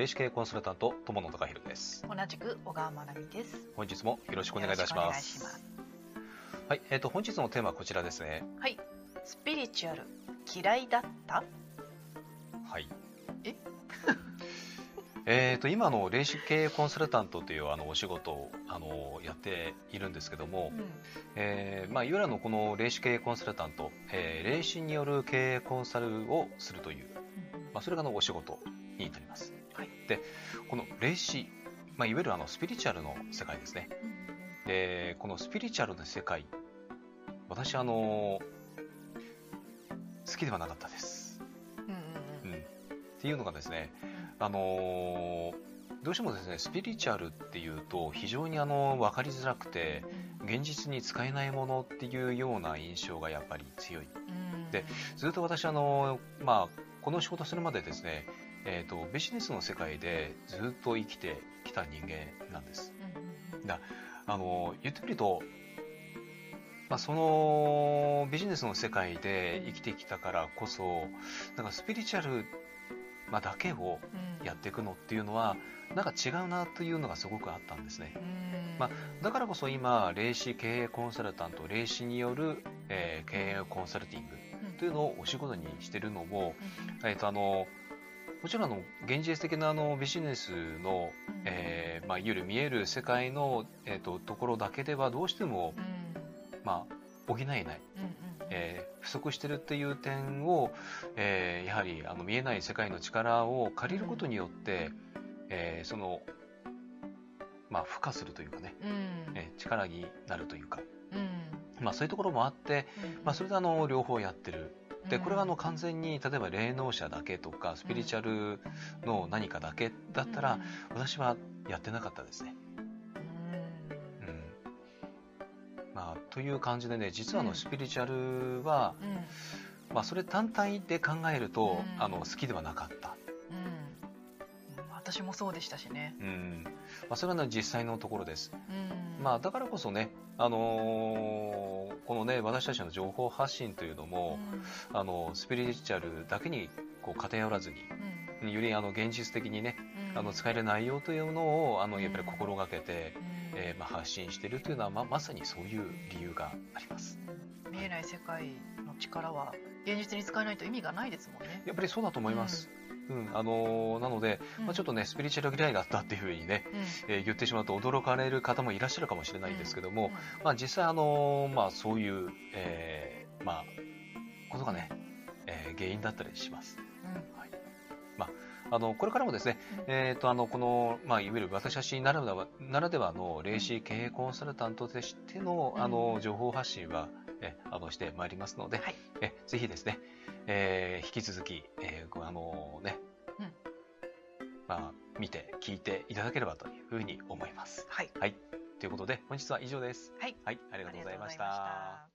霊視系コンサルタント友野孝弘です。同じく小川真奈美です。本日もよろしくお願いいたします。はいえーと、本日のテーマはこちらですね。はい。スピリチュアル嫌いだった？はい。ええーと今の霊視系コンサルタントというあのお仕事をあのやっているんですけども、うんえーまあ、いわゆるのこの霊視系コンサルタント、えー霊視による経営コンサルをするという、まあ、それがのお仕事になります。はいでこの霊視、まあ、いわゆるあのスピリチュアルの世界ですね。でこのスピリチュアルの世界私あの好きではなかったです。うんうんうん、っていうのがですねあのどうしてもですねスピリチュアルっていうと非常にあの分かりづらくて現実に使えないものっていうような印象がやっぱり強い。うん。でずっと私あの、まあ、この仕事するまでですね、えー、とビジネスの世界でずっと生きてきた人間なんです。だあの言ってみると、まあ、そのビジネスの世界で生きてきたからこそなんかスピリチュアル、まあ、だけをうん。やっていくのっていうのはなんか違うなというのがすごくあったんですね。うん。まだからこそ今霊視経営コンサルタント霊視による、えー経営コンサルティングうんというのをお仕事にしてるのも、うん。えー、とあのもちろんあの現実的なあのビジネスの、うん。えーまあ、いわゆる見える世界の、えー、とところだけではどうしても、うん。まあ、補えない、うんうんえー不足してるっていう点を、えーやはりあの見えない世界の力を借りることによって、えーその、まあ、付加するというかね、うん。えー力になるというか、うん。まあ、そういうところもあって、まあ、それであの両方やってる。でこれがあの完全に例えば霊能者だけとかスピリチュアルの何かだけだったら、私はやってなかったですね。まあ、という感じでね実はあうん。のスピリチュアルは、うん。まあ、それ単体で考えると、うん。あの好きではなかった、うん。私もそうでしたしね。うん。まあ、それは、ね、実際のところです。うん。まあ、だからこそね、あのーこのね私たちの情報発信というのも、あのスピリチュアルだけにこう偏らずにうんよりあの現実的にねうん。あの使える内容というのをあのうん。やっぱり心がけて、うん。えーまあ、発信しているというのはままさにそういう理由があります。見えない世界の力は現実に使えないと意味がないですもんね。やっぱりそうだと思います。うん。あのーなので、まあ、ちょっとねスピリチュアル嫌いだったっていうふうにね、うん、えー言ってしまうと驚かれる方もいらっしゃるかもしれないんですけども、うん。まあ、実際、あのーまあ、そういう、えーまあ、ことがね、えー原因だったりします。あのこれからもですね、うんえーとあのこの、まあ、いわゆる私たちならではならではの霊視経営コンサルタントとしての,、うんあの情報発信は、えあのしてまいりますので、はいえぜひですね、えー引き続き、えーごあのねうんまあ、見て聞いていただければというふうに思います。はい、はい、ということで本日は以上です。はい、はい、ありあがとうございまし。た。